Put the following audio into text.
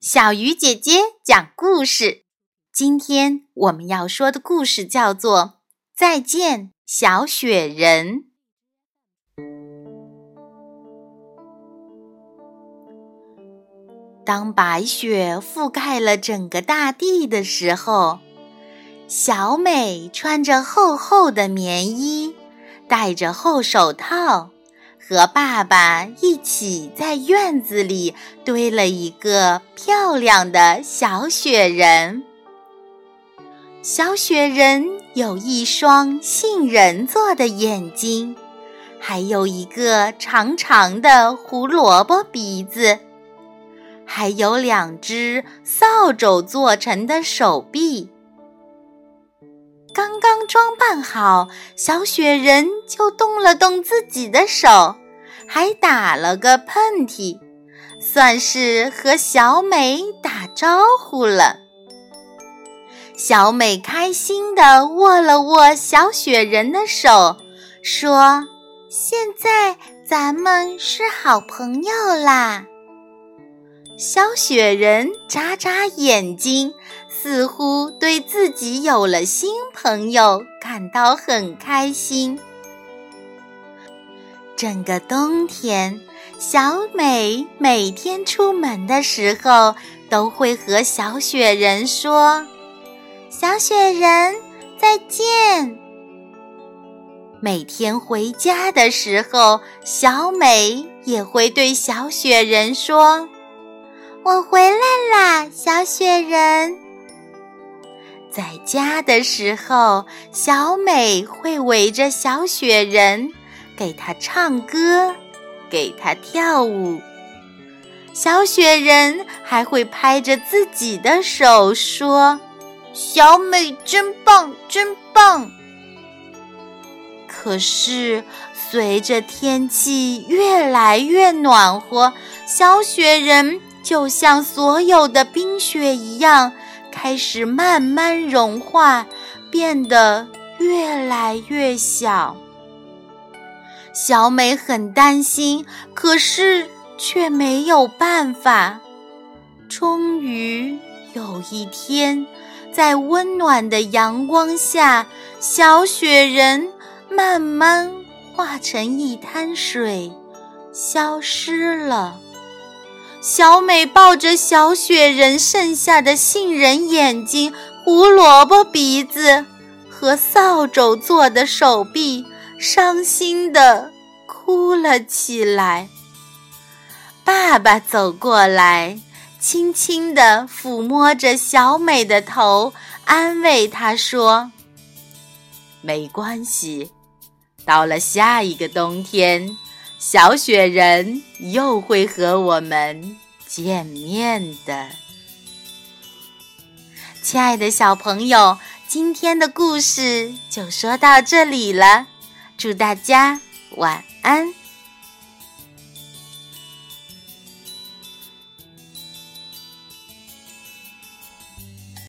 小鱼姐姐讲故事。今天我们要说的故事叫做《再见，小雪人》。当白雪覆盖了整个大地的时候，小美穿着厚厚的棉衣，戴着厚手套。和爸爸一起在院子里堆了一个漂亮的小雪人。小雪人有一双杏仁做的眼睛，还有一个长长的胡萝卜鼻子，还有两只扫帚做成的手臂。刚刚装扮好，小雪人就动了动自己的手。还打了个喷嚏，算是和小美打招呼了。小美开心地握了握小雪人的手，说：“现在咱们是好朋友啦。”小雪人眨眨眼睛，似乎对自己有了新朋友感到很开心。整个冬天，小美每天出门的时候都会和小雪人说：“小雪人，再见。”每天回家的时候，小美也会对小雪人说：“我回来啦，小雪人。”在家的时候，小美会围着小雪人。给他唱歌，给他跳舞。小雪人还会拍着自己的手说：“小美真棒，真棒。”可是，随着天气越来越暖和，小雪人就像所有的冰雪一样，开始慢慢融化，变得越来越小。小美很担心，可是却没有办法。终于有一天，在温暖的阳光下，小雪人慢慢化成一滩水，消失了。小美抱着小雪人剩下的杏仁眼睛、胡萝卜鼻子和扫帚做的手臂。伤心的哭了起来。爸爸走过来，轻轻地抚摸着小美的头，安慰她说：“没关系，到了下一个冬天，小雪人又会和我们见面的。”亲爱的小朋友，今天的故事就说到这里了。祝大家晚安。